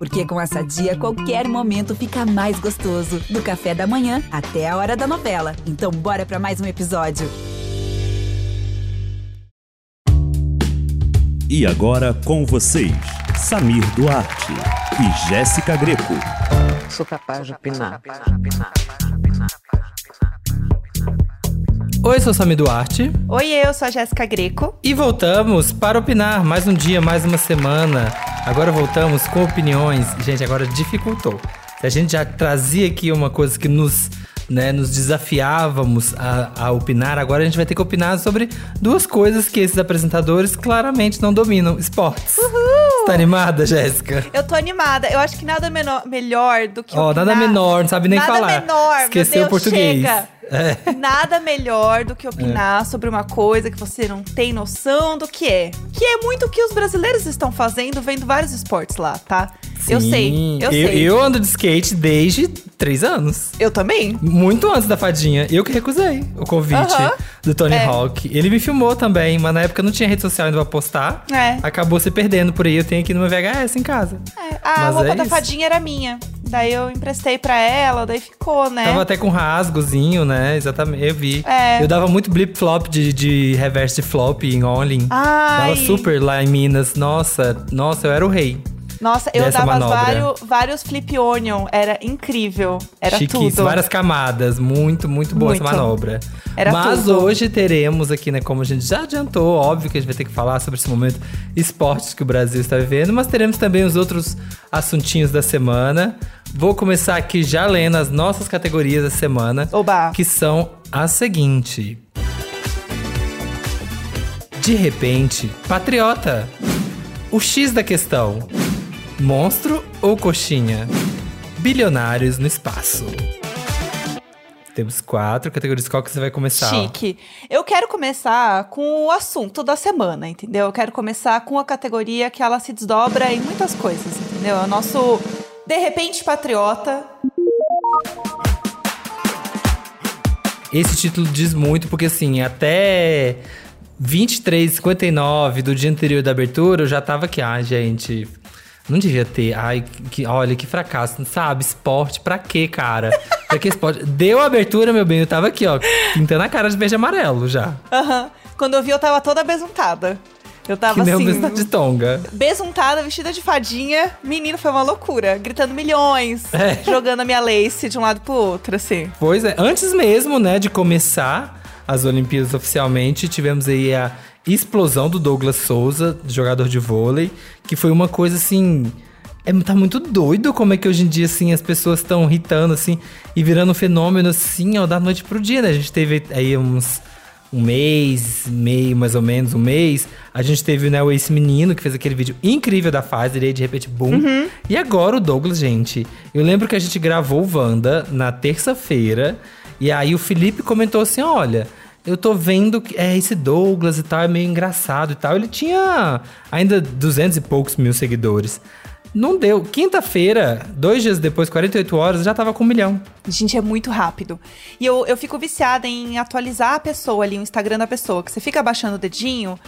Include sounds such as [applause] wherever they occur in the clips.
Porque com essa dia, qualquer momento fica mais gostoso. Do café da manhã até a hora da novela. Então, bora para mais um episódio. E agora com vocês, Samir Duarte e Jéssica Greco. Sou capaz de opinar. Oi, sou Samir Duarte. Oi, eu sou a Jéssica Greco. E voltamos para opinar mais um dia, mais uma semana. Agora voltamos com opiniões. Gente, agora dificultou. Se a gente já trazia aqui uma coisa que nos, né, nos desafiávamos a, a opinar, agora a gente vai ter que opinar sobre duas coisas que esses apresentadores claramente não dominam: esportes. Uhul! Tá animada, Jéssica? Eu tô animada. Eu acho que nada menor, melhor do que. Ó, oh, nada menor, não sabe nem nada falar. Nada menor, Esqueceu Deus, o português. Chega. É. Nada melhor do que opinar é. sobre uma coisa que você não tem noção do que é. Que é muito o que os brasileiros estão fazendo, vendo vários esportes lá, tá? Sim, eu sei, eu, eu sei. Eu ando de skate desde três anos. Eu também. Muito antes da fadinha. Eu que recusei o convite do Tony é. Hawk. Ele me filmou também, mas na época não tinha rede social ainda pra postar. É. Acabou se perdendo por aí. Eu tenho aqui no meu VHS em casa. É. A mas roupa é da fadinha era minha. Daí eu emprestei pra ela, daí ficou, né? Tava até com rasgozinho, né? Exatamente, eu vi. É. Eu dava muito blip-flop de, de reverse flop em Only. Ai. Dava super lá em Minas. Nossa, nossa, eu era o rei. Nossa, eu dava vários, vários flip onion, era incrível. Era Chiquíssimo, tudo. várias camadas, muito, muito boa muito. essa manobra. Era Mas tudo. hoje teremos aqui, né, como a gente já adiantou, óbvio que a gente vai ter que falar sobre esse momento esportes que o Brasil está vivendo, mas teremos também os outros assuntinhos da semana. Vou começar aqui já lendo as nossas categorias da semana, Oba. que são a seguinte. De repente, patriota. O X da questão. Monstro ou coxinha? Bilionários no espaço. Temos quatro categorias. Qual que você vai começar? Chique. Eu quero começar com o assunto da semana, entendeu? Eu quero começar com a categoria que ela se desdobra em muitas coisas, entendeu? É o nosso De repente Patriota. Esse título diz muito, porque assim, até 23h59 do dia anterior da abertura, eu já tava aqui, ah, gente, não devia ter. Ai, que, olha, que fracasso. Sabe, esporte pra quê, cara? [laughs] Pra que esporte? Deu abertura, meu bem, eu tava aqui, ó, pintando a cara de verde e amarelo já. Aham. Uhum. Quando eu vi, eu tava toda besuntada. Eu tava que assim. de tonga. Besuntada, vestida de fadinha. Menino, foi uma loucura. Gritando milhões. É. Jogando a minha lace de um lado pro outro, assim. Pois é. Antes mesmo, né, de começar as Olimpíadas oficialmente, tivemos aí a explosão do Douglas Souza, jogador de vôlei, que foi uma coisa assim. É, tá muito doido como é que hoje em dia, assim, as pessoas estão irritando, assim, e virando um fenômeno, assim, ó, da noite pro dia, né? A gente teve aí uns um mês, meio mais ou menos, um mês, a gente teve né, esse menino que fez aquele vídeo incrível da fase, e de repente, boom. Uhum. E agora o Douglas, gente. Eu lembro que a gente gravou o Wanda na terça-feira, e aí o Felipe comentou assim: olha. Eu tô vendo que é esse Douglas e tal, é meio engraçado e tal. Ele tinha ainda duzentos e poucos mil seguidores. Não deu. Quinta-feira, dois dias depois, 48 horas, já tava com um milhão. Gente, é muito rápido. E eu, eu fico viciada em atualizar a pessoa ali, o Instagram da pessoa. Que você fica abaixando o dedinho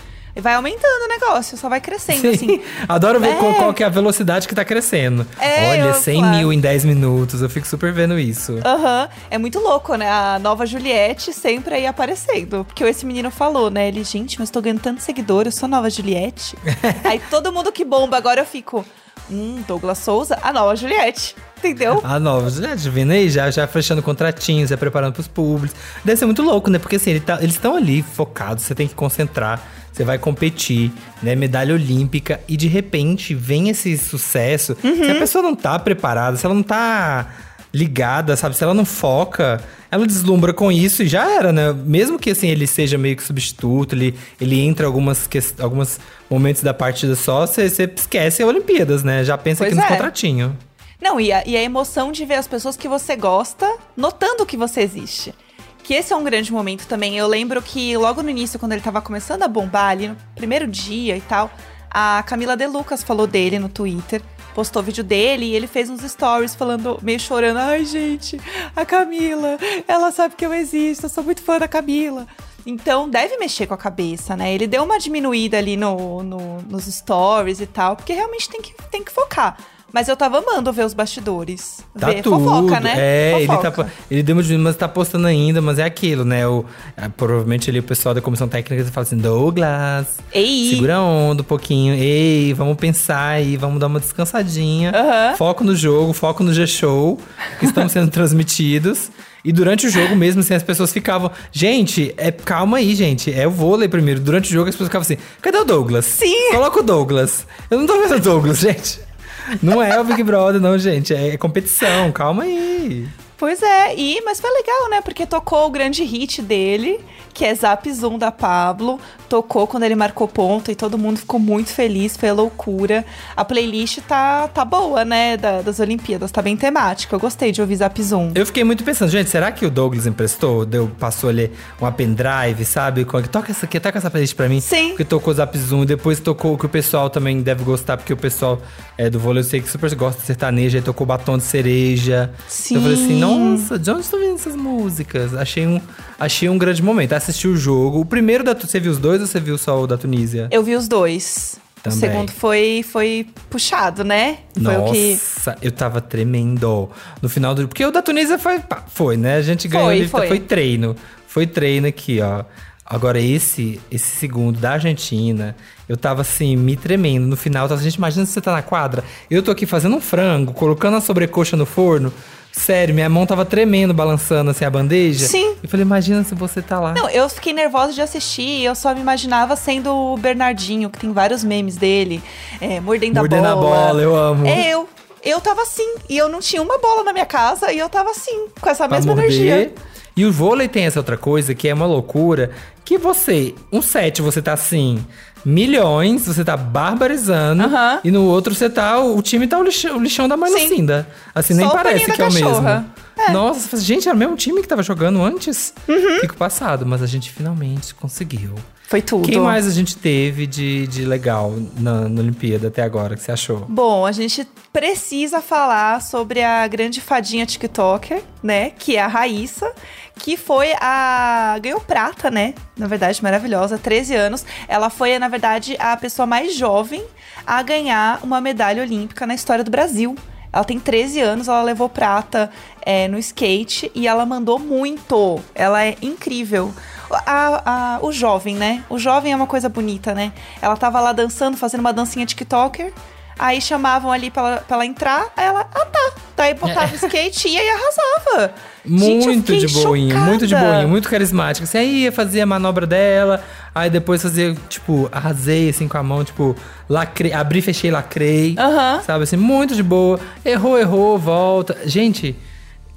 vai aumentando o negócio, só vai crescendo, Sim. assim. [laughs] Adoro ver É. qual, qual que é a velocidade que tá crescendo. É, Olha, eu- 100 claro. mil em 10 minutos. Eu fico super vendo isso. Aham, é muito louco, né? A nova Juliette sempre aí aparecendo. Porque esse menino falou, né? Ele, gente, mas tô ganhando tanto seguidor, eu sou a nova Juliette. [laughs] aí todo mundo que bomba, agora eu fico, hum, Douglas Souza, a nova Juliette. Entendeu? A nova, já vindo aí, já, já fechando contratinhos, já preparando pros públicos. Deve ser muito louco, né? Porque assim, ele tá- eles estão ali focados, você tem que concentrar, você vai competir, né? Medalha olímpica, e de repente vem esse sucesso. Se a pessoa não tá preparada, se ela não tá ligada, sabe? Se ela não foca, ela deslumbra com isso e já era, né? Mesmo que assim ele seja meio que substituto, ele, ele entra algumas alguns momentos da partida só, você esquece a Olimpíadas, né? Já pensa Pois aqui nos é. contratinhos. Não, e a, e a emoção de ver as pessoas que você gosta notando que você existe. Que esse é um grande momento também. Eu lembro que logo no início, quando ele tava começando a bombar ali no primeiro dia e tal, a Camila De Lucas falou dele no Twitter. Postou vídeo dele e ele fez uns stories falando, meio chorando. Ai, gente, a Camila, ela sabe que eu existo, eu sou muito fã da Camila. Então deve mexer com a cabeça, né? Ele deu uma diminuída ali no, no- nos stories e tal, porque realmente tem que, tem que focar. Mas eu tava amando ver os bastidores. Tá ver tudo. fofoca, né? É, ele, Fofoca. tá, ele deu uma de mas tá postando ainda, mas é aquilo, né? O, é, provavelmente ali o pessoal da comissão técnica fala assim: Douglas, Ei. segura a onda um pouquinho. Ei, vamos pensar aí, vamos dar uma descansadinha. Foco no jogo, foco no G-Show, que estão sendo [laughs] transmitidos. E durante o jogo mesmo, assim, as pessoas ficavam. Gente, é, calma aí, gente. É o vôlei primeiro. Durante o jogo, as pessoas ficavam assim: cadê o Douglas? Sim. Coloca o Douglas. Eu não tô vendo o Douglas, [laughs] gente. Não é o Big Brother, não, gente. É competição, calma aí. Pois é, e, mas foi legal, né? Porque tocou o grande hit dele, que é Zap Zoom da Pablo. Tocou quando ele marcou ponto e todo mundo ficou muito feliz, foi loucura. A playlist tá, tá boa, né? da- das Olimpíadas, tá bem temática. Eu gostei de ouvir Zap Zoom. Eu fiquei muito pensando, gente, será que o Douglas emprestou? Deu, passou ali uma pendrive, sabe? Com- Toca essa aqui, toca essa playlist pra mim. Sim. Porque tocou Zap Zoom, depois tocou o que o pessoal também deve gostar, porque o pessoal é, do vôlei eu sei que super gosta de sertaneja, aí tocou Batom de Cereja. Sim. Eu falei assim, nossa, de onde estou vendo essas músicas? Achei um, achei um grande momento. Assisti o jogo. O primeiro da você viu os dois ou você viu só o da Tunísia? Eu vi os dois. Também. O segundo foi, foi puxado, né? Foi o que. Nossa, eu tava tremendo. No final do. Porque o da Tunísia foi. pá, Foi, né? A gente ganhou Foi, ali, foi. foi treino. Foi treino aqui, ó. Agora, esse esse segundo da Argentina, eu tava assim, me tremendo. No final, tava, gente, imagina se você tá na quadra. Eu tô aqui fazendo um frango, colocando a sobrecoxa no forno. Sério, minha mão tava tremendo, balançando assim a bandeja. Sim. Eu falei, imagina se você tá lá. Não, eu fiquei nervosa de assistir e eu só me imaginava sendo o Bernardinho, que tem vários memes dele, é, mordendo, Mordendo a a bola. bola, eu amo. É eu. Eu tava assim, e eu não tinha uma bola na minha casa, e eu tava assim, com essa pra mesma morder. energia. E o vôlei tem essa outra coisa que é uma loucura. Que você, um set você tá assim, milhões, você tá barbarizando. E no outro você tá, o time tá o lixão, o lixão da mãe. Lucinda. Assim, Só nem parece que é o mesmo. É. Nossa, gente, era o mesmo time que tava jogando antes? Uhum. Fico passado, mas a gente finalmente conseguiu. Foi tudo. Quem mais a gente teve de, de legal na, na Olimpíada até agora, que você achou? Bom, a gente precisa falar sobre a grande fadinha TikToker, né? Que é a Raíssa, que foi a. ganhou prata, né? Na verdade, maravilhosa, 13 anos. Ela foi, na verdade, a pessoa mais jovem a ganhar uma medalha olímpica na história do Brasil. Ela tem 13 anos, ela levou prata é, no skate e ela mandou muito. Ela é incrível. A- a- o jovem, né? O jovem é uma coisa bonita, né? Ela tava lá dançando, fazendo uma dancinha TikToker. Aí chamavam ali pra ela, pra ela entrar, aí ela, ah tá. Daí botava o skate e ia e arrasava. Gente, Muito fiquei de boinha, muito de chocada. boinha, muito carismática. Você aí ia fazer a manobra dela, aí depois fazer, tipo, arrasei assim com a mão, tipo, lacrei, abri, fechei, lacrei. Aham. Sabe assim, muito de boa. Errou, errou, volta. Gente,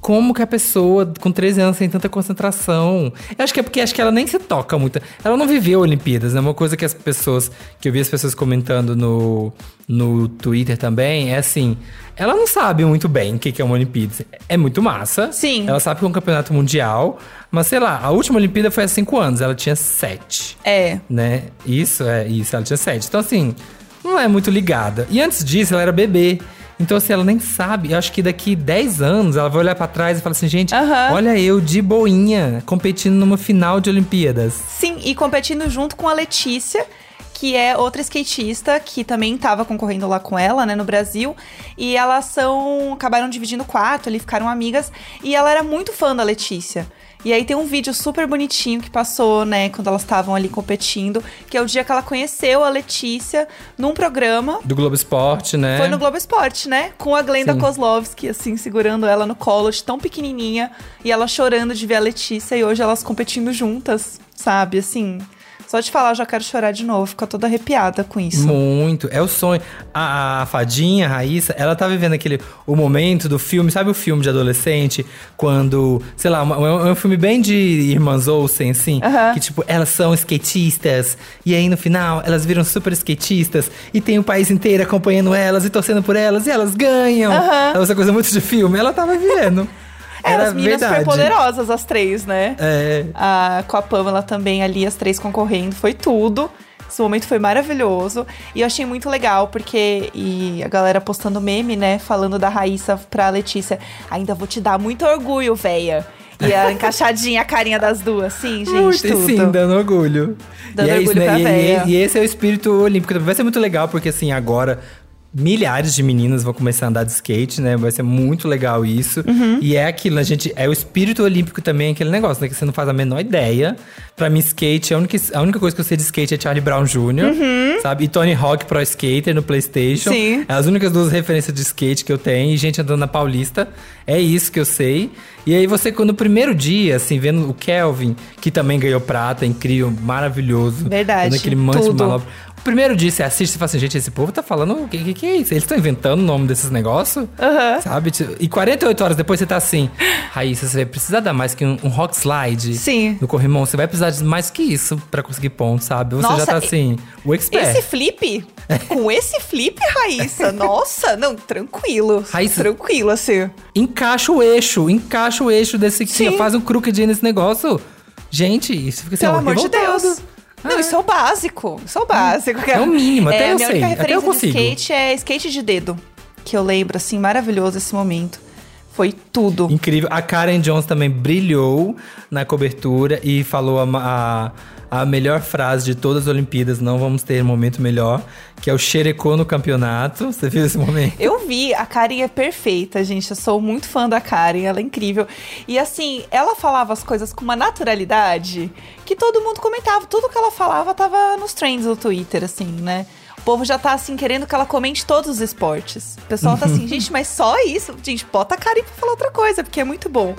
como que a pessoa com 13 anos tem tanta concentração? Eu acho que é porque acho que ela nem se toca muito. Ela não viveu Olimpíadas, né? Uma coisa que as pessoas, que eu vi as pessoas comentando no, no Twitter também, é assim, ela não sabe muito bem o que é uma Olimpíada. É muito massa. Sim. Ela sabe que é um campeonato mundial, mas sei lá, a última Olimpíada foi há 5 anos, ela tinha 7 É. né? Isso, é isso. Ela tinha sete. Então, assim, não é muito ligada. E antes disso, ela era bebê. Então, assim, ela nem sabe. Eu acho que daqui 10 anos ela vai olhar pra trás e falar assim, gente, Aham. olha eu de boinha competindo numa final de Olimpíadas. Sim, e competindo junto com a Letícia, que é outra skatista que também estava concorrendo lá com ela, né, no Brasil. E elas são. acabaram dividindo quarto ali, ficaram amigas. E ela era muito fã da Letícia. E aí tem um vídeo super bonitinho que passou, né, quando elas estavam ali competindo, que é o dia que ela conheceu a Letícia num programa. Do Globo Esporte, né? Foi no Globo Esporte, né? Com a Glenda Sim. Kozlovski, assim, segurando ela no colo, de tão pequenininha. E ela chorando de ver a Letícia. E hoje elas competindo juntas, sabe? Assim, só de falar eu já quero chorar de novo. Fica toda arrepiada com isso. Muito, é o sonho. A, a fadinha, a Raíssa, ela tá vivendo aquele o momento do filme, sabe o filme de adolescente? Quando, sei lá, uma- é um filme bem de irmãs Olsen, assim, que tipo, elas são skatistas, e aí no final elas viram super skatistas, e tem o país inteiro acompanhando elas e torcendo por elas, e elas ganham. Aham. Essa coisa muito de filme, ela tava vivendo. [laughs] É, Era as meninas verdade. super poderosas, as três, né? É, A, com a Pamela também ali, as três concorrendo, foi tudo. Esse momento foi maravilhoso. E eu achei muito legal, porque e a galera postando meme, né? Falando da Raíssa pra Letícia. Ainda vou te dar muito orgulho, véia. E a [laughs] encaixadinha, a carinha das duas. Sim, gente, Muito, tudo. sim, dando orgulho. Dando e é orgulho isso, né? pra E- véia. e, e esse é o espírito olímpico. Vai ser muito legal, porque assim, agora, milhares de meninas vão começar a andar de skate, né? Vai ser muito legal isso. E é aquilo, a gente. É o espírito olímpico também, aquele negócio, né? Que você não faz a menor ideia. Pra mim, skate, a única, a única coisa que eu sei de skate é Charlie Brown Jr., sabe? E Tony Hawk Pro Skater no PlayStation. Sim. É as únicas duas referências de skate que eu tenho. E gente andando na Paulista. É isso que eu sei. E aí você, quando no primeiro dia, assim, vendo o Kelvin, que também ganhou prata, incrível, maravilhoso. Verdade, Dando aquele monte de manobra. O primeiro dia você assiste e fala assim, gente, esse povo tá falando o que, que, que é isso? Eles estão inventando o nome desses negócios? Aham. Sabe? E 48 horas depois você tá assim, Raíssa, você vai precisar dar mais que um, um rock slide Sim. no corrimão. Você vai precisar de mais que isso pra conseguir pontos, sabe? Você Nossa, já tá assim, o expert. Esse flip, [laughs] com esse flip, Raíssa, nossa, não, tranquilo. Raíssa- Tranquilo, assim. Encaixa o eixo, encaixa o eixo desse que faz um crooked nesse negócio. Gente, isso fica assim, Pelo ó, amor de revoltado. Deus. Não, isso é o básico. Isso é o básico. É o mínimo, até é, eu minha sei, única até referência de consigo. skate é skate de dedo. Que eu lembro, assim, maravilhoso esse momento. Foi tudo. Incrível. A Karen Jones também brilhou na cobertura e falou a, a, a melhor frase de todas as Olimpíadas: não vamos ter momento melhor, que é o xerecô no campeonato. Você viu esse momento? Eu vi, a Karen é perfeita, gente. Eu sou muito fã da Karen, ela é incrível. E assim, ela falava as coisas com uma naturalidade que todo mundo comentava. Tudo que ela falava tava nos trends do Twitter, assim, né? O povo já tá assim querendo que ela comente todos os esportes. O pessoal tá assim, [laughs] gente, mas só isso? Gente, bota a Karen pra falar outra coisa, porque é muito bom.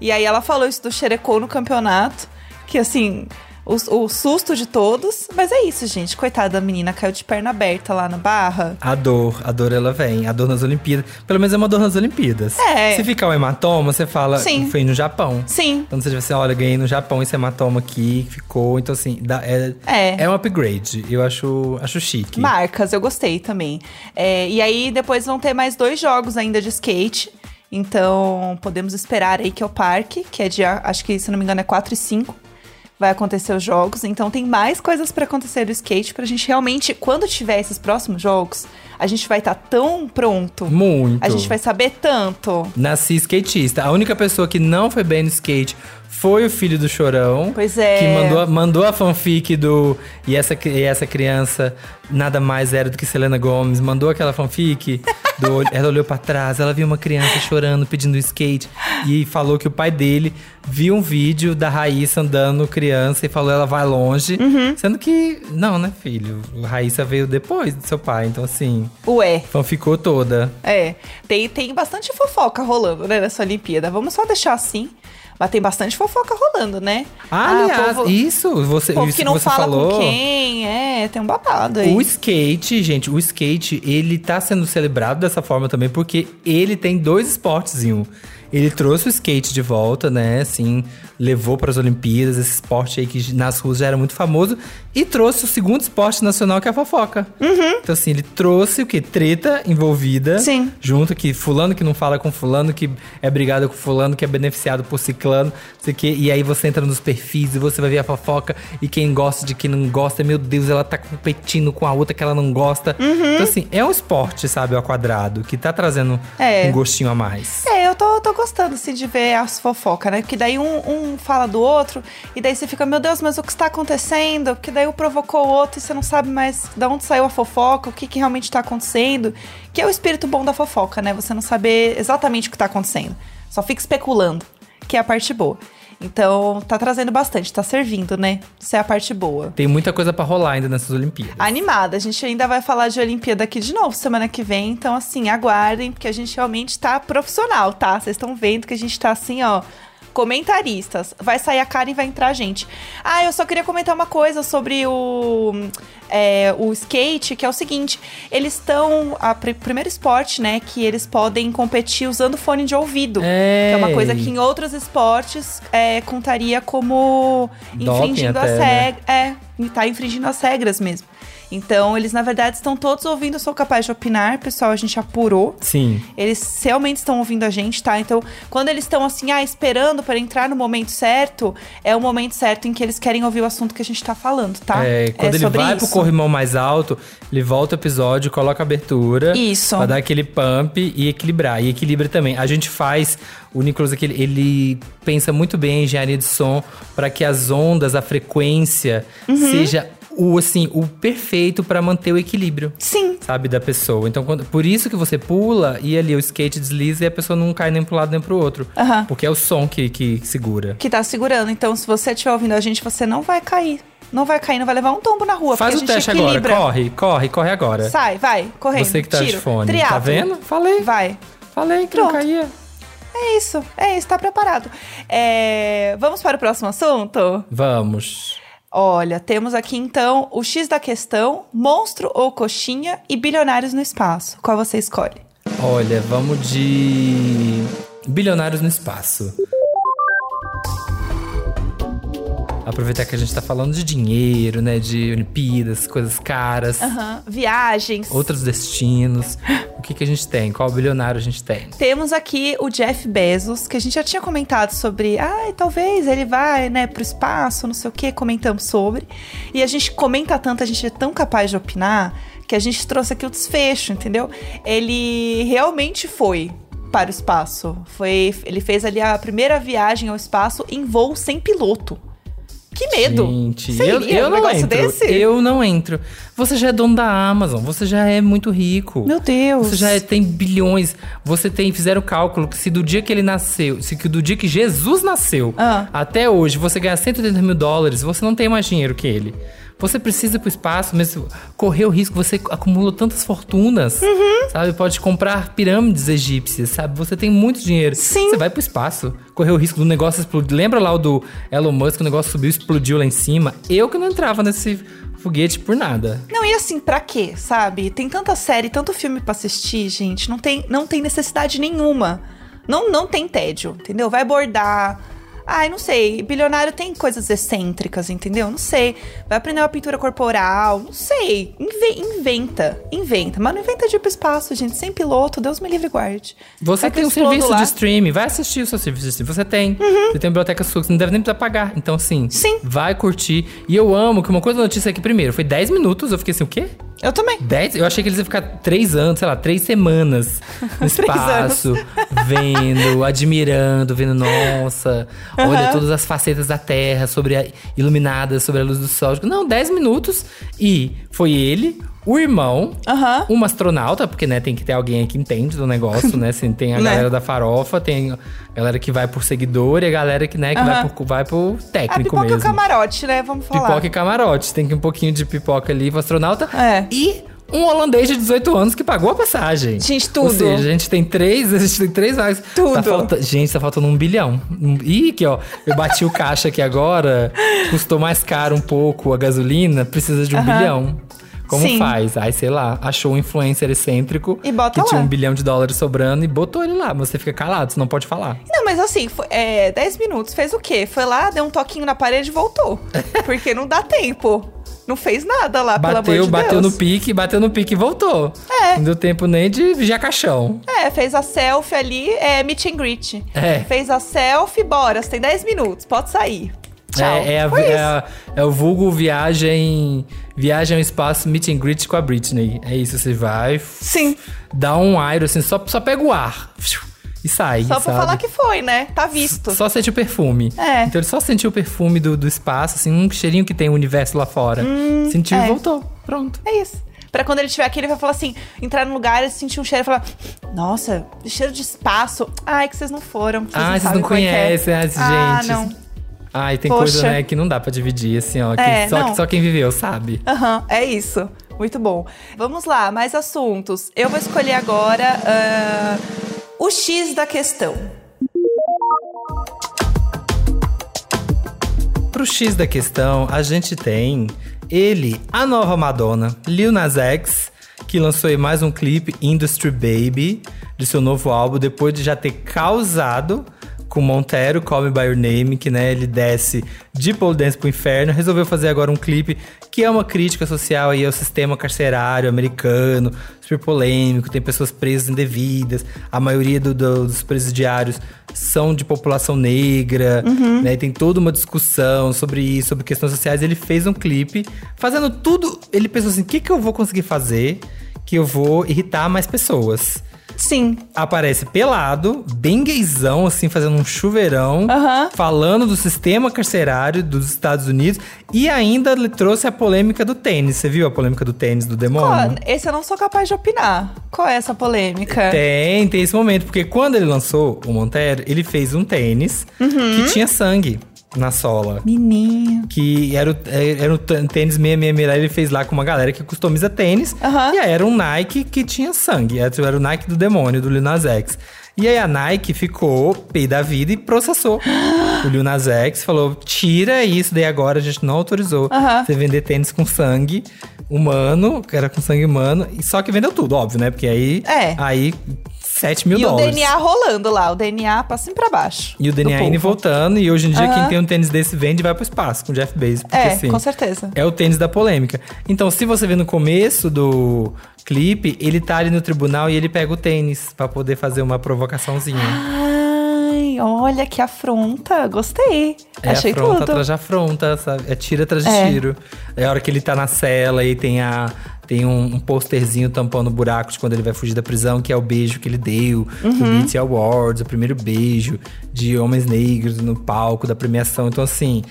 E aí ela falou isso do Xerecô no campeonato, que assim, o, o susto de todos. Mas é isso, gente. Coitada da menina, caiu de perna aberta lá na barra. A dor, a dor ela vem, a dor nas Olimpíadas. Pelo menos é uma dor nas Olimpíadas. É. Se ficar um hematoma, você fala, Sim. foi no Japão. Sim, Então você vai assim, olha, ganhei no Japão esse hematoma aqui, ficou. Então, assim, dá- é, É. é um upgrade. Eu acho, acho chique. Marcas, eu gostei também. É, e aí depois vão ter mais dois jogos ainda de skate. Então podemos esperar aí que é o parque, que é dia, acho que se não me engano é 4 e 5. Vai acontecer os jogos, então tem mais coisas pra acontecer do skate pra gente realmente, quando tiver esses próximos jogos, a gente vai estar tão pronto. Muito. A gente vai saber tanto. Nasci skatista. A única pessoa que não foi bem no skate foi o filho do Chorão. Pois é. Que mandou, mandou a fanfic do. E essa, e essa criança nada mais era do que Selena Gomes. Mandou aquela fanfic. Do, [laughs] ela olhou pra trás, ela viu uma criança chorando, pedindo skate. E falou que o pai dele viu um vídeo da Raíssa andando criança e falou ela vai longe. Uhum. Sendo que, não, né, filho? Raíssa veio depois do seu pai. Então, assim, Ué. fanficou toda. É, tem, tem bastante fofoca rolando, né, nessa Olimpíada. Vamos só deixar assim. Mas tem bastante fofoca rolando, né? Ah, aliás, povo, isso, você, povo isso que não você fala falou. com quem, é, tem um babado aí. O skate, gente, o skate, ele tá sendo celebrado dessa forma também, porque ele tem dois esportes em um. Ele trouxe o skate de volta, né? Assim, levou para as Olimpíadas, esse esporte aí que nas ruas já era muito famoso, e trouxe o segundo esporte nacional, que é a fofoca. Então, assim, ele trouxe o quê? Treta envolvida. Uhum. Sim. Junto que fulano que não fala com fulano, que é brigado com fulano, que é beneficiado por ciclano, não sei o quê. E aí você entra nos perfis e você vai ver a fofoca e quem gosta de quem não gosta, meu Deus, ela tá competindo com a outra que ela não gosta. Uhum. Então, assim, é um esporte, sabe, ao quadrado, que tá trazendo É. um gostinho a mais. É, eu tô, tô gostando, assim, de ver as fofocas, né? Porque daí um, um fala do outro, e daí você fica, meu Deus, mas o que está acontecendo? Porque daí um provocou o outro e você não sabe mais de onde saiu a fofoca, o que, que realmente tá acontecendo. Que é o espírito bom da fofoca, né? Você não saber exatamente o que tá acontecendo. Só fica especulando, que é a parte boa. Então, tá trazendo bastante, tá servindo, né? Isso é a parte boa. Tem muita coisa pra rolar ainda nessas Olimpíadas. Animada, a gente ainda vai falar de Olimpíada aqui de novo semana que vem, então assim, aguardem, porque a gente realmente tá profissional, tá? Vocês estão vendo que a gente tá assim, ó, comentaristas. Vai sair a cara e vai entrar a gente. Ah, eu só queria comentar uma coisa sobre o, é, o skate, que é o seguinte: eles estão. A pr- primeiro esporte, né, que eles podem competir usando fone de ouvido. É. Que é uma coisa que em outros esportes é, contaria como Doping infringindo até, as né? regras. É, tá infringindo as regras mesmo. Então, eles, na verdade, estão todos ouvindo Eu Sou Capaz de Opinar. Pessoal, a gente apurou. Sim. Eles realmente estão ouvindo a gente, tá? Então, quando eles estão assim, ah, esperando para entrar no momento certo, é o momento certo em que eles querem ouvir o assunto que a gente tá falando, tá? É, quando ele sobre vai pro isso. corrimão mais alto, ele volta o episódio, coloca a abertura. Isso. Pra dar aquele pump e equilibrar. E equilibra também. A gente faz. O Nicolas aqui, ele, ele pensa muito bem em engenharia de som para que as ondas, a frequência, Uhum. seja o assim, o perfeito pra manter o equilíbrio. Sim. Sabe, da pessoa. Então, quando- por isso que você pula e ali o skate desliza e a pessoa não cai nem pro lado nem pro outro. Aham. Porque é o som que, que segura. Que tá segurando. Então, se você estiver ouvindo a gente, você não vai cair. Não vai cair, não vai levar um tombo na rua. Faz o teste equilibra. agora, corre, corre, corre agora. Sai, vai, correndo. Você que tá tiro, de fone. triatlo. Tá vendo? Falei. Vai. Falei que Pronto. não caía. É isso, é isso, tá preparado. É, Vamos para o próximo assunto? Vamos. Olha, temos aqui então o X da questão, monstro ou coxinha e bilionários no espaço. Qual você escolhe? Olha, vamos de bilionários no espaço. Aproveitar que a gente tá falando de dinheiro, né? De Olimpíadas, coisas caras, Aham, Viagens. outros destinos. O que, que a gente tem? Qual bilionário a gente tem? Temos aqui o Jeff Bezos, que a gente já tinha comentado sobre, ai, talvez ele vai, né, pro espaço, não sei o que, comentamos sobre. E a gente comenta tanto, a gente é tão capaz de opinar, que a gente trouxe aqui o desfecho, entendeu? Ele realmente foi para o espaço. Foi, ele fez ali a primeira viagem ao espaço em voo sem piloto. Que medo! Gente, Você eu, eu num não entro. desse? Eu não entro. Você já é dono da Amazon, você já é muito rico. Meu Deus! Você já é- tem bilhões. Você tem, fizeram cálculo que se do dia que ele nasceu, se que do dia que Jesus nasceu Ah. até hoje você ganhar 180 mil dólares, você não tem mais dinheiro que ele. Você precisa ir pro espaço, mas correr o risco, você acumulou tantas fortunas, Uhum. sabe? Pode comprar pirâmides egípcias, sabe? Você tem muito dinheiro. Sim. Você vai pro espaço, correr o risco do negócio explodir. Lembra lá o do Elon Musk, o negócio subiu, explodiu lá em cima? Eu que não entrava nesse foguete por nada. Não, e assim, pra quê, sabe? Tem tanta série, tanto filme pra assistir, gente. Não tem, não tem necessidade nenhuma. Não, não tem tédio, entendeu? Vai bordar. Ai, não sei. Bilionário tem coisas excêntricas, entendeu? Não sei. Vai aprender uma pintura corporal. Não sei. Inve- inventa. Inventa. Mas não inventa de ir pro espaço, gente. Sem piloto, Deus me livre guarde. Você Vai tem um serviço lá. Uhum. de streaming, vai assistir o seu serviço de streaming. Você tem. Você tem biblioteca sua, você não deve nem precisar pagar. Então, assim, Sim. vai curtir. E eu amo que uma coisa da notícia aqui primeiro, foi 10 minutos, eu fiquei assim, o quê? Eu também. 10? Eu achei que eles iam ficar 3 anos, sei lá, 3 semanas no [laughs] espaço, vendo, admirando, vendo, nossa, olha Aham. todas as facetas da Terra, sobre a, iluminadas sobre a luz do sol. Não, 10 minutos e foi ele, o irmão, Aham. uma astronauta, porque né, tem que ter alguém que entende do negócio, né? Assim, tem a [laughs] Né? galera da farofa, tem a galera que vai por seguidor e a galera que, né, que vai, Aham. por, vai por A técnico pipoca e o mesmo. camarote, né? Vamos falar. Pipoca e camarote. Tem que um pouquinho de pipoca ali pro astronauta. É. E um holandês de 18 anos que pagou a passagem. Gente, Ou tudo. seja, a gente tem três, [laughs] a gente tem três vagas. Tudo. Tá falta- gente, tá faltando um bilhão. Ih, aqui, ó. Eu bati o caixa aqui agora. Custou mais caro um pouco a gasolina. Precisa de um bilhão. Como Sim. faz? Aí, sei lá, achou um influencer excêntrico E bota que tinha lá. um bilhão de dólares sobrando e botou ele lá. Mas você fica calado, você não pode falar. Não, mas assim, foi, é, 10 minutos. Fez o quê? Foi lá, deu um toquinho na parede e voltou. [laughs] Porque não dá tempo. Não fez nada lá, pelo amor Bateu, de bateu Deus. no pique, bateu no pique e voltou. É. Não deu tempo nem de vigiar caixão. É, fez a selfie ali, é meet and greet. É. Fez a selfie, bora, você tem 10 minutos, pode sair. Tchau. É, é, a- é a- é o vulgo viagem, viagem ao espaço, meet and greet com a Britney. É isso, você vai, Sim, dá um aero assim, só, só pega o ar e sai, só pra sabe? falar que foi, né? Tá visto. Só sente o perfume. É. Então ele só sentiu o perfume do, do espaço, assim, um cheirinho que tem o universo lá fora. Sentiu é. e voltou. Pronto. É isso. Pra quando ele estiver aqui, ele vai falar assim: entrar no lugar e sentir um cheiro e falar: Nossa, cheiro de espaço. Ai, que vocês não foram. Vocês Ah, vocês sabem não é é." conhecem, as Ah, gente. não. Ai, tem Poxa. coisa, né, que não dá pra dividir, assim, ó. que É, só, não. só quem viveu sabe. Aham, é isso. Muito bom. Vamos lá, mais assuntos. Eu vou escolher agora ah, o X da questão. Pro X da questão, a gente tem ele, a nova Madonna, Lil Nas X, que lançou mais um clipe, Industry Baby, de seu novo álbum, depois de já ter causado com Montero, Call Me By Your Name, que né, ele desce de pole dance pro inferno, resolveu fazer agora um clipe que é uma crítica social aí ao sistema carcerário americano, super polêmico, tem pessoas presas indevidas, a maioria do- do- dos presidiários são de população negra, né? E tem toda uma discussão sobre isso, sobre questões sociais. Ele fez um clipe fazendo tudo. Ele pensou assim: o que, que eu vou conseguir fazer que eu vou irritar mais pessoas? Sim. aparece pelado, bem gaysão, assim, fazendo um chuveirão, falando do sistema carcerário dos Estados Unidos e ainda ele trouxe a polêmica do tênis. Você viu a polêmica do tênis do demônio? esse eu não sou capaz de opinar. Qual é essa polêmica? Tem, tem esse momento, porque quando ele lançou o Montero, ele fez um tênis Uhum. que tinha sangue na sola. Menino. Que era o, era o tê- tênis 666, ele fez lá com uma galera que customiza tênis. Aham. E aí era um Nike que tinha sangue. Era era o Nike do demônio, do Lil Nas X. E aí a Nike ficou pei da vida e processou [gasps] o Lil Nas X. Falou, tira isso daí agora, a gente não autorizou Aham. você vender tênis com sangue humano, que era com sangue humano. Só que vendeu tudo, óbvio, né? Porque aí, É. aí 7 mil E dólares. o DNA rolando lá, o DNA pra cima e pra baixo. E o DNA do indo e voltando. E hoje em dia, Aham. quem tem um tênis desse vende e vai pro espaço com o Jeff Bezos. Porque É, assim. com certeza. É o tênis da polêmica. Então, se você vê no começo do clipe, ele tá ali no tribunal e ele pega o tênis pra poder fazer uma provocaçãozinha. Ai, olha que afronta. Gostei. É Achei afronta tudo. atrás de afronta, sabe? É tiro atrás de É. tiro. É a hora que ele tá na cela e tem a. Tem um, um posterzinho tampando o buraco de quando ele vai fugir da prisão, que é o beijo que ele deu Uhum. no BET Awards, o primeiro beijo de homens negros no palco da premiação. Então, assim,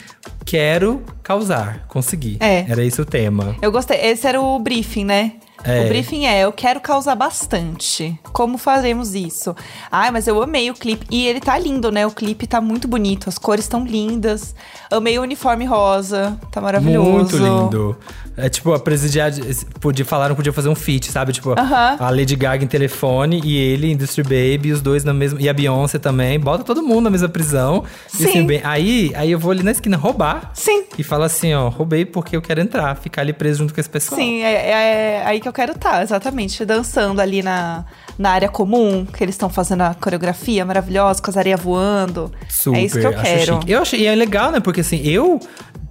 quero causar, consegui. É. Era esse o tema. Eu gostei. Esse era o briefing, né? É. O briefing é, eu quero causar bastante. Como faremos isso? Ai, mas eu amei o clipe. E ele tá lindo, né? O clipe tá muito bonito. As cores estão lindas. Amei o uniforme rosa. Tá maravilhoso. Muito lindo. É tipo, a presidiária podia, falaram que podia fazer um feat, sabe? Tipo, Aham. a Lady Gaga em telefone e ele, Industry Baby, os dois na mesma. E a Beyoncé também. Bota todo mundo na mesma prisão. E Sim. assim, bem, aí, aí eu vou ali na esquina roubar. Sim. E fala assim, ó, roubei porque eu quero entrar, ficar ali preso junto com esse pessoal. Sim, é, é- é aí que eu quero estar, exatamente. Dançando ali na, na área comum, que eles estão fazendo a coreografia maravilhosa, com as areias voando. Super, é isso que eu quero. chique. Eu achei, e é legal, né? Porque assim, eu.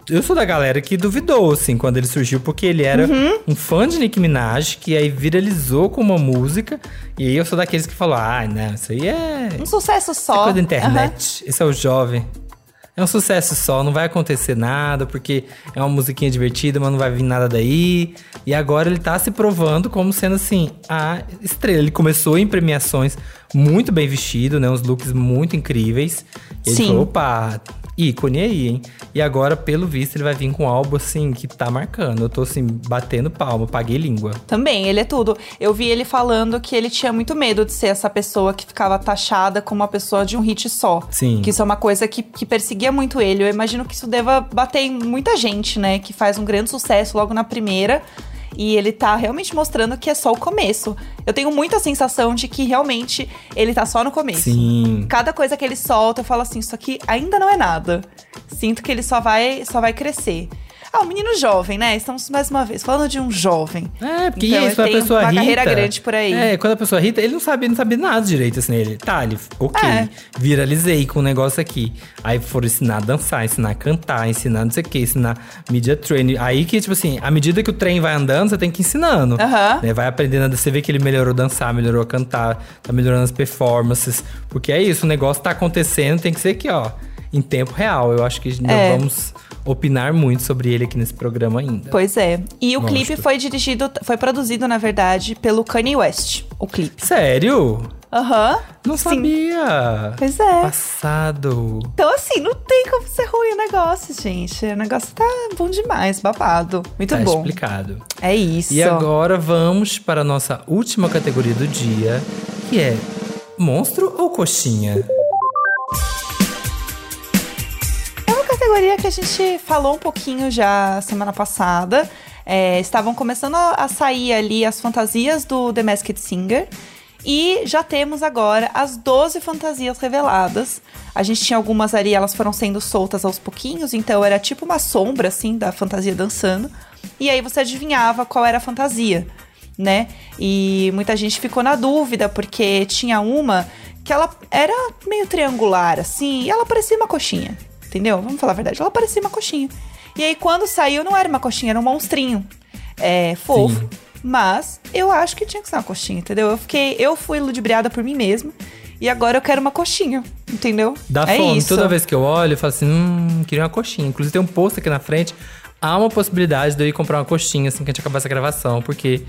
Eu sou da galera que duvidou, assim, quando ele surgiu, porque ele era Uhum. um fã de Nicki Minaj, que aí viralizou com uma música. E aí eu sou daqueles que falam, ah, não, isso aí é. Um sucesso só. coisa da internet. Esse é o jovem. É um sucesso só, não vai acontecer nada, porque é uma musiquinha divertida, mas não vai vir nada daí. E agora ele tá se provando como sendo assim, a estrela. Ele começou em premiações muito bem vestido, né? Uns looks muito incríveis. E ele Sim. falou, opa, ícone aí, hein? E agora, pelo visto, ele vai vir com algo assim que tá marcando. Eu tô assim, batendo palma, paguei língua. Também, ele é tudo. Eu vi ele falando que ele tinha muito medo de ser essa pessoa que ficava taxada como uma pessoa de um hit só. Sim. Que isso é uma coisa que, que perseguia muito ele. Eu imagino que isso deva bater em muita gente, né? Que faz um grande sucesso logo na primeira. E ele tá realmente mostrando que é só o começo. Eu tenho muita sensação de que realmente ele tá só no começo. Sim. Cada coisa que ele solta, eu falo assim, isso aqui ainda não é nada. Sinto que ele só vai, só vai crescer. Ah, um menino jovem, né? Estamos mais uma vez falando de um jovem. É, porque Então, isso, a pessoa uma irrita. carreira grande por aí. É, quando a pessoa irrita, ele não sabe, não sabe nada direito, assim, ele. Tá, ele. Ok, É. viralizei com o negócio aqui. Aí foram ensinar a dançar, ensinar a cantar, ensinar não sei o que, ensinar media training. Aí que, tipo assim, à medida que o trem vai andando, você tem que ir ensinando. Aham. Né? Vai aprendendo, você vê que ele melhorou dançar, melhorou a cantar, tá melhorando as performances. Porque é isso, o negócio tá acontecendo, tem que ser aqui, ó, em tempo real. Eu acho que ainda É. vamos opinar muito sobre ele aqui nesse programa ainda. Pois é. E o Gosto. clipe foi dirigido, foi produzido, na verdade, pelo Kanye West. O clipe. Sério? Aham. Não Sim. sabia. Pois é. Passado. Então, assim, não tem como ser ruim o negócio, gente. O negócio tá bom demais, babado. Muito Tá bom. explicado. É isso. E agora vamos para a nossa última categoria do dia, que é monstro ou coxinha? Categoria que a gente falou um pouquinho já semana passada. É, estavam começando a, a sair ali as fantasias do The Masked Singer. E já temos agora as 12 fantasias reveladas. A gente tinha algumas ali, elas foram sendo soltas aos pouquinhos, então era tipo uma sombra, assim, da fantasia dançando. E aí você adivinhava qual era a fantasia, né? E muita gente ficou na dúvida, porque tinha uma que ela era meio triangular, assim, e ela parecia uma coxinha. Entendeu? Vamos falar a verdade. Ela parecia uma coxinha. E aí, quando saiu, não era uma coxinha, era um monstrinho. É, fofo. Sim. Mas eu acho que tinha que ser uma coxinha, entendeu? Eu fiquei. Eu fui ludibriada por mim mesma. E agora eu quero uma coxinha, entendeu? Dá é fome. isso. Toda vez que eu olho, eu falo assim, hum, queria uma coxinha. Inclusive tem um post aqui na frente. Há uma possibilidade de eu ir comprar uma coxinha assim que a gente acabar essa gravação, porque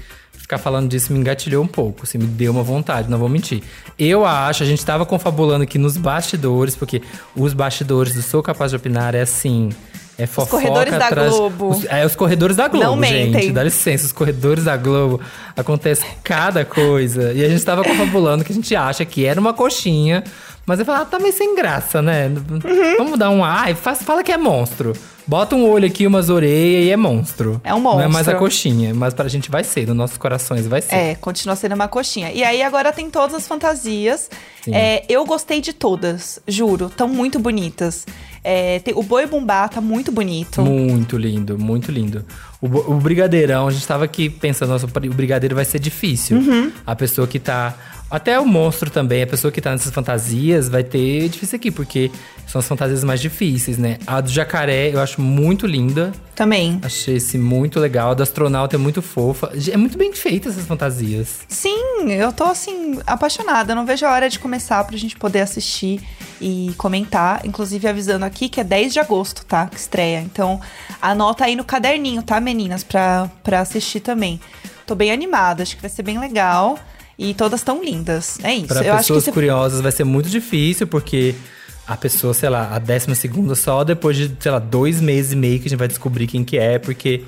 ficar falando disso me engatilhou um pouco, assim, me deu uma vontade, não vou mentir. Eu acho, a gente tava confabulando aqui nos bastidores, porque os bastidores do Sou Capaz de Opinar é assim. É fofoca corredores da Globo. Os, é, os corredores da Globo, Não mentem. gente. Dá licença, os corredores da Globo. Acontece cada coisa. E a gente tava confabulando que a gente acha que era uma coxinha. Mas eu falo, ah, tá meio sem graça, né? Uhum. Vamos dar um. Ai, faz, fala que é monstro. Bota um olho aqui, umas orelhas e é monstro. É um Não é mais a monstro. coxinha, mas pra gente vai ser, nos nossos corações vai ser. É, continua sendo uma coxinha. E aí agora tem todas as fantasias. É, eu gostei de todas, juro. Estão muito bonitas. É, tem- o boi bumbá tá muito bonito. Muito lindo, muito lindo. O, o brigadeirão, a gente tava aqui pensando, nossa, o brigadeiro vai ser difícil. Uhum. A pessoa que tá. Até o monstro também, a pessoa que tá nessas fantasias vai ter difícil aqui, porque são as fantasias mais difíceis, né? A do jacaré eu acho muito linda. Também. Achei esse muito legal. A do astronauta é muito fofa. É muito bem feita essas fantasias. Sim, eu tô assim, apaixonada. Não vejo a hora de começar pra gente poder assistir e comentar. Inclusive avisando aqui que é 10 de agosto, tá? Que estreia. Então anota aí no caderninho, tá, meninas? Pra, pra assistir também. Tô bem animada, acho que vai ser bem legal. E todas tão lindas. É isso. Para eu acho que pessoas se- curiosas vai ser muito difícil, porque a pessoa, sei lá, a décima segunda só depois de, sei lá, dois meses e meio que a gente vai descobrir quem que é, porque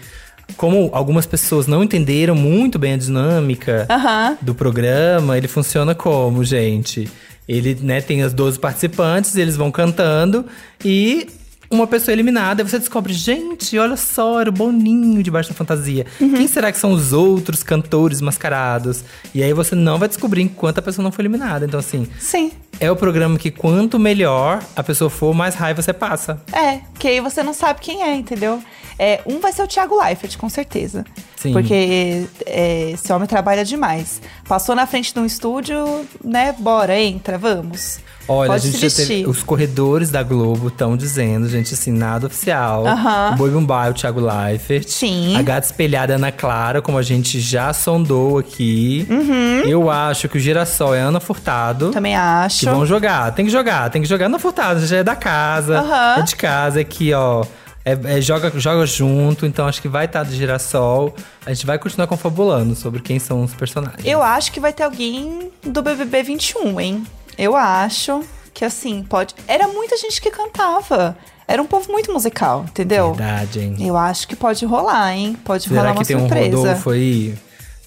como algumas pessoas não entenderam muito bem a dinâmica Aham. do programa, ele funciona como, gente? Ele, né, tem as 12 participantes, eles vão cantando e uma pessoa eliminada, você descobre, gente, olha só, era o Boninho debaixo da fantasia. Quem será que são os outros cantores mascarados? E aí você não vai descobrir enquanto a pessoa não foi eliminada. Então, assim, Sim. é o programa que quanto melhor a pessoa for, mais raiva você passa. É, que aí você não sabe quem é, entendeu? É, um vai ser o Thiago Leifert, com certeza. Sim. Porque é, esse homem trabalha demais. Passou na frente de um estúdio, né? Bora, entra, vamos. Olha, Pode a gente já teve, os corredores da Globo estão dizendo, gente, assim, nada oficial. Aham. O Boi Bumbá é o Thiago Leifert. Sim. A gata espelhada é Ana Clara, como a gente já sondou aqui. Uhum. Eu acho que o girassol é Ana Furtado. Também acho. Que vão jogar, tem que jogar, tem que jogar. Ana Furtado já é da casa, é de casa, aqui, ó. É, é joga, joga junto, então acho que vai estar do girassol. A gente vai continuar confabulando sobre quem são os personagens. Eu acho que vai ter alguém do BBB 21, hein? Eu acho que assim, pode. Era muita gente que cantava. Era um povo muito musical, entendeu? Verdade, hein? Eu acho que pode rolar, hein? Pode Será rolar que uma tem surpresa. um Rodolfo aí?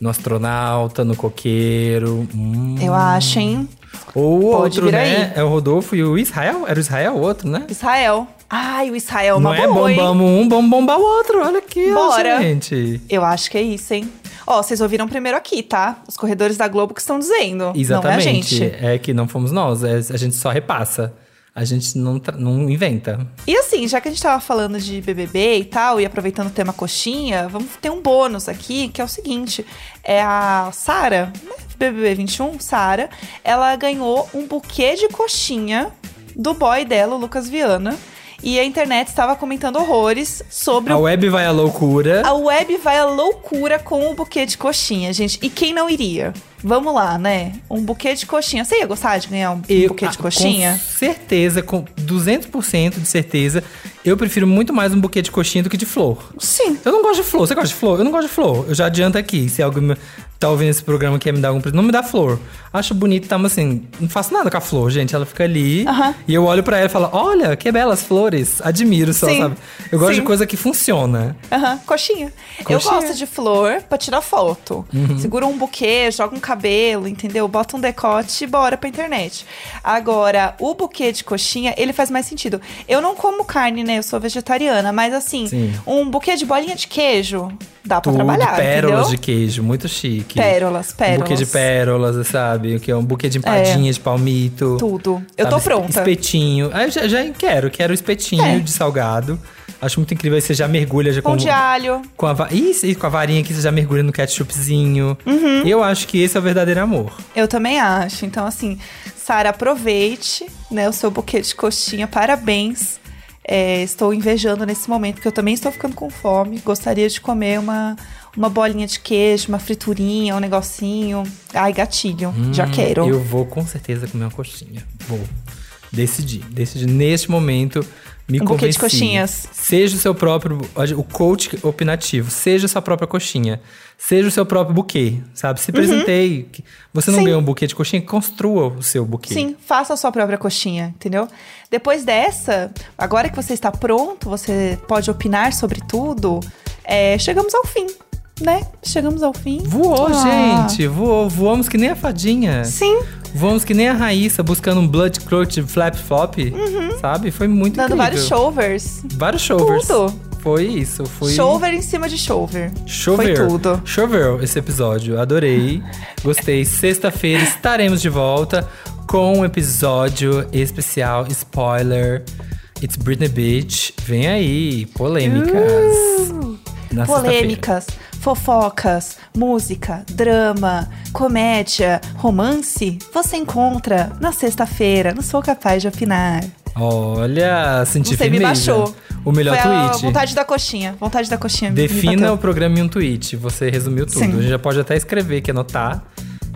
No astronauta, no coqueiro. Hum. Eu acho, hein? Ou outro, né? aí. É o Rodolfo e o Israel? Era o Israel o outro, né? Israel. Ai, o Israel é uma Não é boa, hein? bombamos um, vamos bombar o outro. Olha aqui, Bora. gente. Eu acho que é isso, hein? Ó, vocês ouviram primeiro aqui, tá? Os corredores da Globo que estão dizendo. Exatamente. Não é a gente. É que não fomos nós, é- a gente só repassa. A gente não, não inventa. E assim, já que a gente tava falando de BBB e tal, e aproveitando o tema coxinha, vamos ter um bônus aqui, que é o seguinte. É a Sara, né, BBB 21, Sara, ela ganhou um buquê de coxinha do boy dela, o Lucas Viana. E a internet estava comentando horrores sobre A o web vai à loucura. A web vai à loucura com o buquê de coxinha, gente. E quem não iria? Vamos lá, né? Um buquê de coxinha. Você ia gostar de ganhar um Eu- buquê de ah, coxinha? Com certeza, com 200% de certeza, eu prefiro muito mais um buquê de coxinha do que de flor. Sim. Eu não gosto de flor. Você gosta de flor? Eu não gosto de flor. Eu já adianto aqui. Se alguém tá ouvindo esse programa e quer me dar algum presente, não me dá flor. Acho bonito, tá, mas assim, não faço nada com a flor, gente. Ela fica ali Aham. e eu olho pra ela e falo: Olha, que belas flores. Admiro só, Sim. sabe? Eu gosto Sim. de coisa que funciona. Aham, coxinha. Eu Coxinha. gosto de flor pra tirar foto. Segura um buquê, joga um cabelo, entendeu? Bota um decote e bora pra internet. Agora, o buquê de coxinha, ele faz mais sentido. Eu não como carne, né? Eu sou vegetariana, mas assim, Sim. um buquê de bolinha de queijo dá pra Tudo, trabalhar, pérolas entendeu? de queijo, muito chique. Pérolas, Um pérolas. buquê de pérolas, sabe? Que é um buquê de empadinha de palmito. Tudo. Eu tô pronta. Espetinho. Ah, eu já, já quero, quero espetinho É. de salgado. Acho muito incrível. Aí você já mergulha já Pão com, de alho. com a e com a varinha que você já mergulha no ketchupzinho. Uhum. Eu acho que esse é o verdadeiro amor. Eu também acho. Então, assim, Sara, aproveite né, o seu buquê de coxinha. Parabéns. É, estou invejando nesse momento, porque eu também estou ficando com fome. Gostaria de comer uma, uma bolinha de queijo, uma friturinha, um negocinho. Ai, gatilho. Já quero. Hum, Eu vou com certeza comer uma coxinha. Vou. Decidi. Decidi neste momento. Me Um buquê de coxinhas. Seja o seu próprio. O coach opinativo. Seja a sua própria coxinha. Seja o seu próprio buquê, sabe? Se presenteie. Você não Uhum. Sim. ganhou um buquê de coxinha, construa o seu buquê. Sim, faça a sua própria coxinha, entendeu? Depois dessa, agora que você está pronto, você pode opinar sobre tudo. é, chegamos ao fim, né? Chegamos ao fim. Voou, Ah. gente. Voou. Voamos que nem a fadinha. Sim, Voamos que nem a Raíssa buscando um blood clutch flap flop. Sabe? Foi muito Uhum. dando incrível. vários showers. Vários showers. Tudo. Foi isso. Foi. Chover em cima de chover. Chover. Foi tudo. Choveu esse episódio. Adorei. Gostei. Sexta-feira estaremos de volta com um episódio especial spoiler. It's Britney Beach. Vem aí. Polêmicas. Sexta-feira. Polêmicas, fofocas, música, drama, comédia, romance, você encontra na sexta-feira, não sou capaz de opinar. Olha, senti Você me firmeza. baixou. O melhor Foi a tweet. vontade da coxinha, vontade da coxinha. me Defina o programa em um tweet. Você resumiu tudo. Sim. A gente já pode até escrever aqui, anotar.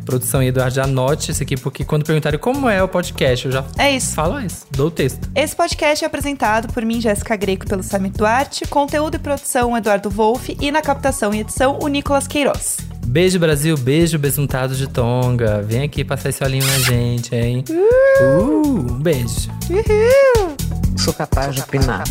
Produção e Eduardo, já anote isso aqui, porque quando perguntarem como é o podcast, eu já É isso. falo isso. Dou o texto. Esse podcast é apresentado por mim, Jéssica Greco, pelo Samir Duarte, conteúdo e produção Eduardo Wolff e na captação e edição o Nicolas Queiroz. Beijo, Brasil. Beijo, besuntado de Tonga. Vem aqui passar esse olhinho na gente, hein? Uh, um beijo. Sou capaz de opinar.